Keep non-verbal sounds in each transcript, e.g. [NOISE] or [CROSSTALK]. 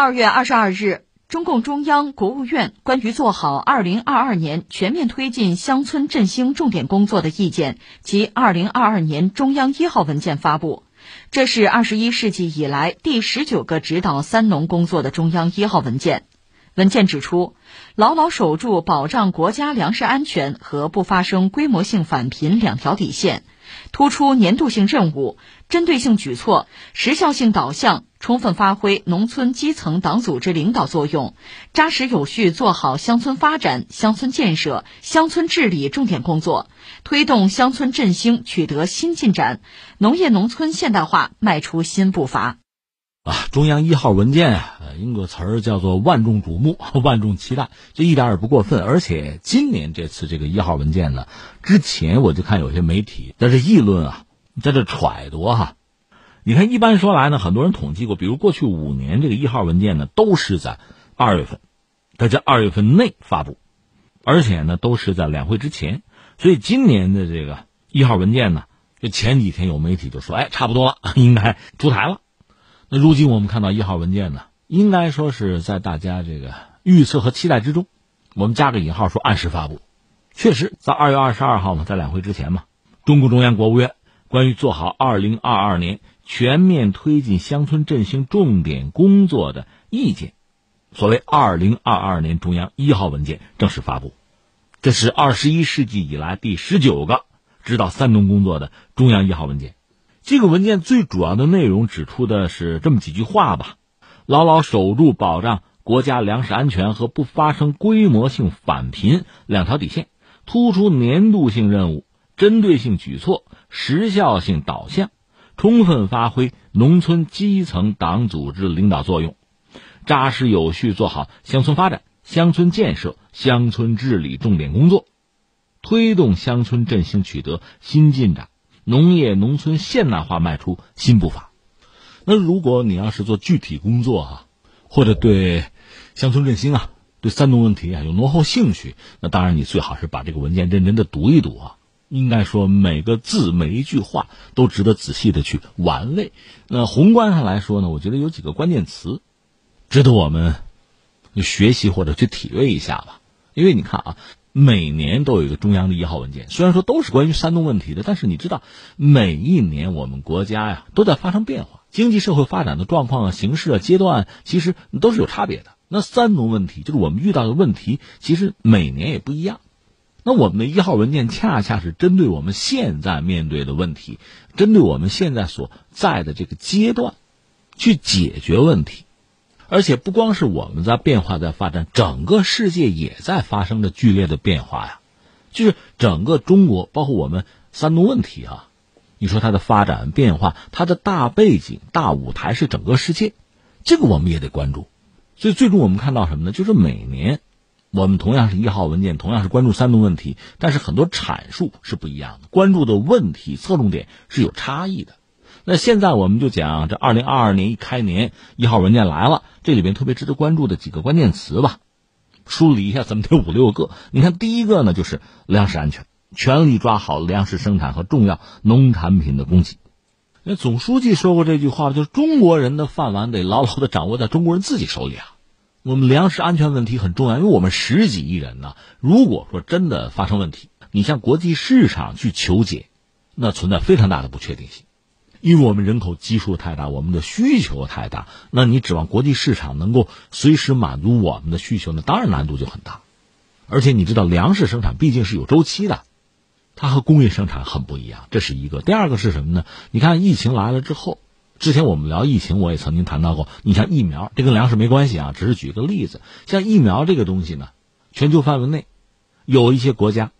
二月二十二日，中共中央、国务院关于做好二零二二年全面推进乡村振兴重点工作的意见及二零二二年中央一号文件发布。这是二十一世纪以来第十九个指导“三农”工作的中央一号文件。文件指出，牢牢守住保障国家粮食安全和不发生规模性返贫两条底线，突出年度性任务、针对性举措、时效性导向，充分发挥农村基层党组织领导作用，扎实有序做好乡村发展、乡村建设、乡村治理重点工作，推动乡村振兴取得新进展，农业农村现代化迈出新步伐。啊，中央一号文件啊，用个词儿叫做万众瞩目、万众期待，这一点也不过分。而且今年这次这个一号文件呢，之前我就看有些媒体在这议论啊，在这揣度哈。你看，一般说来呢，很多人统计过，比如过去五年这个一号文件呢，都是在二月份，在这二月份内发布，而且呢都是在两会之前。所以今年的这个一号文件呢，就前几天有媒体就说，哎，差不多了，应该 [LAUGHS] 出台了。那如今我们看到一号文件呢，应该说是在大家这个预测和期待之中，我们加个引号说按时发布。确实，在二月二十二号嘛，在两会之前嘛，中共中央、国务院关于做好二零二二年全面推进乡村振兴重点工作的意见，所谓二零二二年中央一号文件正式发布。这是二十一世纪以来第十九个指导三农工作的中央一号文件。这个文件最主要的内容指出的是这么几句话吧：牢牢守住保障国家粮食安全和不发生规模性返贫两条底线，突出年度性任务、针对性举措、时效性导向，充分发挥农村基层党组织领导作用，扎实有序做好乡村发展、乡村建设、乡村治理重点工作，推动乡村振兴取得新进展。农业农村现代化迈出新步伐。那如果你要是做具体工作啊，或者对乡村振兴啊、对三农问题啊有浓厚兴趣，那当然你最好是把这个文件认真的读一读啊。应该说每个字每一句话都值得仔细的去玩味。那宏观上来说呢，我觉得有几个关键词值得我们学习或者去体味一下吧。因为你看啊。每年都有一个中央的一号文件，虽然说都是关于山东问题的，但是你知道，每一年我们国家呀都在发生变化，经济社会发展的状况啊、形势啊、阶段，其实都是有差别的。那三农问题就是我们遇到的问题，其实每年也不一样。那我们的一号文件恰恰是针对我们现在面对的问题，针对我们现在所在的这个阶段，去解决问题。而且不光是我们在变化，在发展，整个世界也在发生着剧烈的变化呀。就是整个中国，包括我们三农问题啊，你说它的发展变化，它的大背景、大舞台是整个世界，这个我们也得关注。所以最终我们看到什么呢？就是每年我们同样是一号文件，同样是关注三农问题，但是很多阐述是不一样的，关注的问题侧重点是有差异的。那现在我们就讲这二零二二年一开年一号文件来了，这里边特别值得关注的几个关键词吧，梳理一下，怎么得五六个？你看第一个呢，就是粮食安全，全力抓好粮食生产和重要农产品的供给。那总书记说过这句话，就是中国人的饭碗得牢牢的掌握在中国人自己手里啊。我们粮食安全问题很重要，因为我们十几亿人呢，如果说真的发生问题，你向国际市场去求解，那存在非常大的不确定性。因为我们人口基数太大，我们的需求太大，那你指望国际市场能够随时满足我们的需求呢？当然难度就很大。而且你知道，粮食生产毕竟是有周期的，它和工业生产很不一样，这是一个。第二个是什么呢？你看疫情来了之后，之前我们聊疫情，我也曾经谈到过。你像疫苗，这跟粮食没关系啊，只是举个例子。像疫苗这个东西呢，全球范围内有一些国家。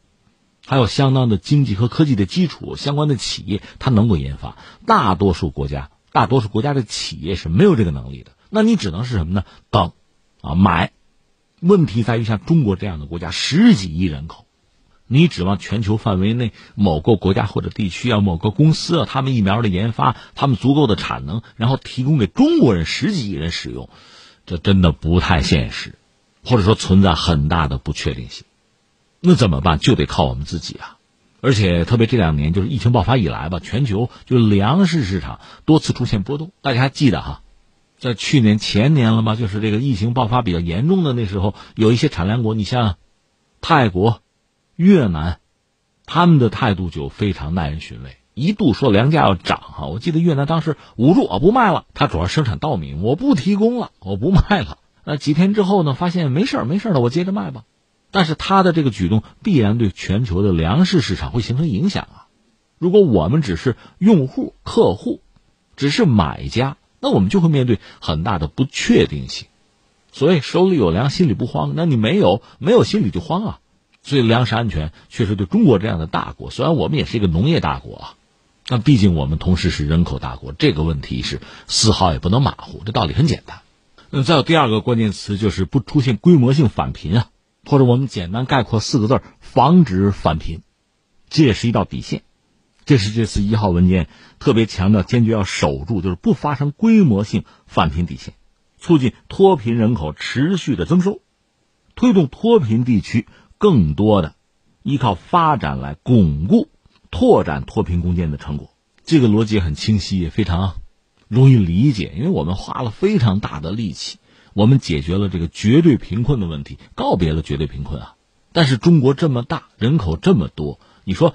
还有相当的经济和科技的基础，相关的企业它能够研发。大多数国家，大多数国家的企业是没有这个能力的。那你只能是什么呢？等，啊，买。问题在于像中国这样的国家，十几亿人口，你指望全球范围内某个国家或者地区啊，某个公司啊，他们疫苗的研发，他们足够的产能，然后提供给中国人十几亿人使用，这真的不太现实，或者说存在很大的不确定性。那怎么办？就得靠我们自己啊！而且特别这两年，就是疫情爆发以来吧，全球就粮食市场多次出现波动。大家还记得哈，在去年前年了吧，就是这个疫情爆发比较严重的那时候，有一些产粮国，你像泰国、越南，他们的态度就非常耐人寻味，一度说粮价要涨哈。我记得越南当时捂住我不卖了，他主要生产稻米，我不提供了，我不卖了。那几天之后呢，发现没事儿没事儿了，我接着卖吧。但是他的这个举动必然对全球的粮食市场会形成影响啊！如果我们只是用户、客户，只是买家，那我们就会面对很大的不确定性。所以手里有粮，心里不慌。那你没有，没有心里就慌啊！所以粮食安全确实对中国这样的大国，虽然我们也是一个农业大国啊，但毕竟我们同时是人口大国，这个问题是丝毫也不能马虎。这道理很简单。嗯，再有第二个关键词就是不出现规模性返贫啊。或者我们简单概括四个字防止返贫，这也是一道底线。这是这次一号文件特别强调，坚决要守住，就是不发生规模性返贫底线，促进脱贫人口持续的增收，推动脱贫地区更多的依靠发展来巩固、拓展脱贫攻坚的成果。这个逻辑很清晰，也非常 [LAUGHS] 容易理解，因为我们花了非常大的力气。我们解决了这个绝对贫困的问题，告别了绝对贫困啊！但是中国这么大，人口这么多，你说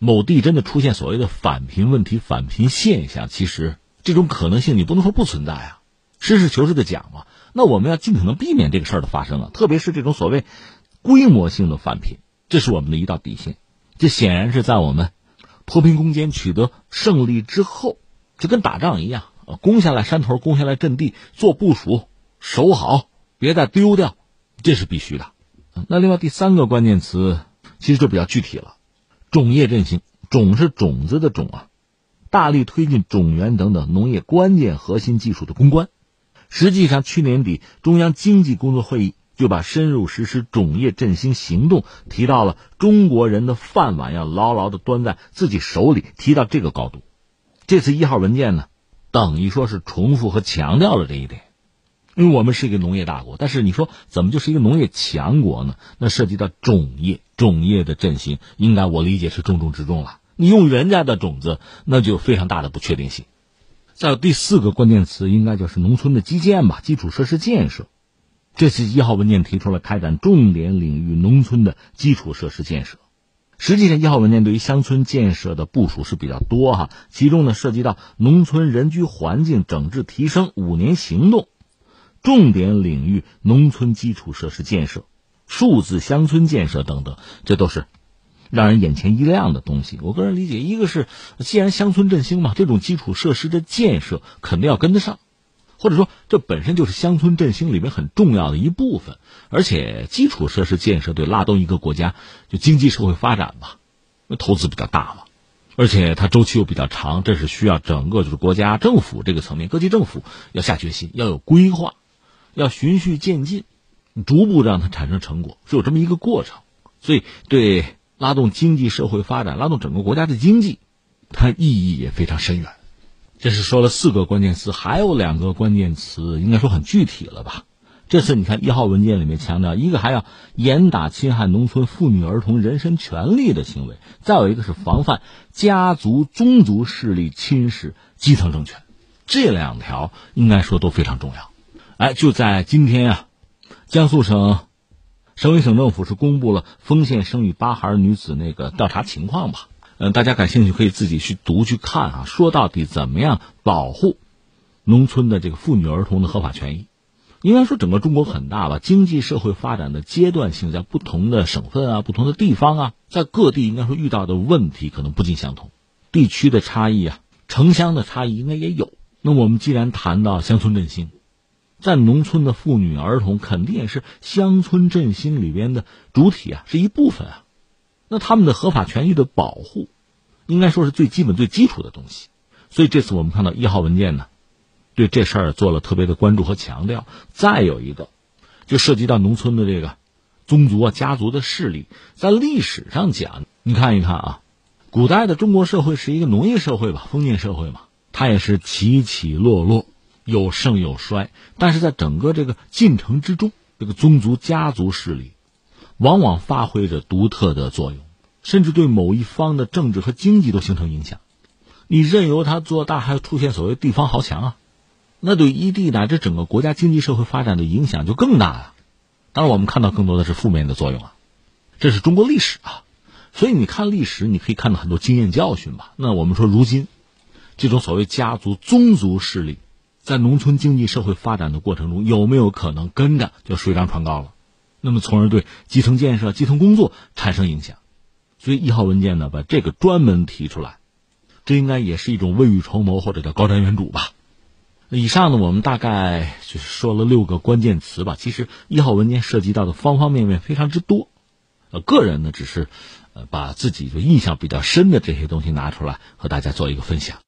某地真的出现所谓的返贫问题、返贫现象，其实这种可能性你不能说不存在啊。实事求是的讲嘛，那我们要尽可能避免这个事儿的发生啊。特别是这种所谓规模性的返贫，这是我们的一道底线。这显然是在我们脱贫攻坚取得胜利之后，就跟打仗一样，攻下来山头，攻下来阵地，做部署。守好，别再丢掉，这是必须的。那另外第三个关键词，其实就比较具体了，种业振兴。种是种子的种啊，大力推进种源等等农业关键核心技术的攻关。实际上，去年底中央经济工作会议就把深入实施种业振兴行动提到了中国人的饭碗要牢牢的端在自己手里，提到这个高度。这次一号文件呢，等于说是重复和强调了这一点。因为我们是一个农业大国，但是你说怎么就是一个农业强国呢？那涉及到种业，种业的振兴，应该我理解是重中之重了。你用人家的种子，那就非常大的不确定性。再有第四个关键词，应该就是农村的基建吧，基础设施建设。这次一号文件提出了开展重点领域农村的基础设施建设。实际上，一号文件对于乡村建设的部署是比较多哈，其中呢涉及到农村人居环境整治提升五年行动。重点领域农村基础设施建设、数字乡村建设等等，这都是让人眼前一亮的东西。我个人理解，一个是既然乡村振兴嘛，这种基础设施的建设肯定要跟得上，或者说这本身就是乡村振兴里面很重要的一部分。而且基础设施建设对拉动一个国家就经济社会发展吧，那投资比较大嘛，而且它周期又比较长，这是需要整个就是国家政府这个层面，各级政府要下决心，要有规划。要循序渐进，逐步让它产生成果，是有这么一个过程。所以，对拉动经济社会发展、拉动整个国家的经济，它意义也非常深远。这是说了四个关键词，还有两个关键词，应该说很具体了吧？这次你看一号文件里面强调，一个还要严打侵害农村妇女儿童人身权利的行为，再有一个是防范家族宗族势力侵蚀基层政权。这两条应该说都非常重要。哎，就在今天啊，江苏省省委省政府是公布了丰县生育八孩女子那个调查情况吧？嗯，大家感兴趣可以自己去读去看啊。说到底，怎么样保护农村的这个妇女儿童的合法权益？应该说，整个中国很大吧，经济社会发展的阶段性，在不同的省份啊、不同的地方啊，在各地应该说遇到的问题可能不尽相同，地区的差异啊，城乡的差异应该也有。那我们既然谈到乡村振兴，在农村的妇女儿童肯定也是乡村振兴里边的主体啊，是一部分啊。那他们的合法权益的保护，应该说是最基本、最基础的东西。所以这次我们看到一号文件呢，对这事儿做了特别的关注和强调。再有一个，就涉及到农村的这个宗族啊、家族的势力，在历史上讲，你看一看啊，古代的中国社会是一个农业社会吧，封建社会嘛，它也是起起落落。有盛有衰，但是在整个这个进程之中，这个宗族家族势力往往发挥着独特的作用，甚至对某一方的政治和经济都形成影响。你任由他做大，还出现所谓地方豪强啊，那对异地乃至整个国家经济社会发展的影响就更大了。当然，我们看到更多的是负面的作用啊。这是中国历史啊，所以你看历史，你可以看到很多经验教训吧。那我们说，如今这种所谓家族、宗族势力，在农村经济社会发展的过程中，有没有可能跟着就水涨船高了？那么，从而对基层建设、基层工作产生影响。所以一号文件呢，把这个专门提出来，这应该也是一种未雨绸缪，或者叫高瞻远瞩吧。以上呢，我们大概就是说了六个关键词吧。其实一号文件涉及到的方方面面非常之多，呃，个人呢只是，呃，把自己的印象比较深的这些东西拿出来和大家做一个分享。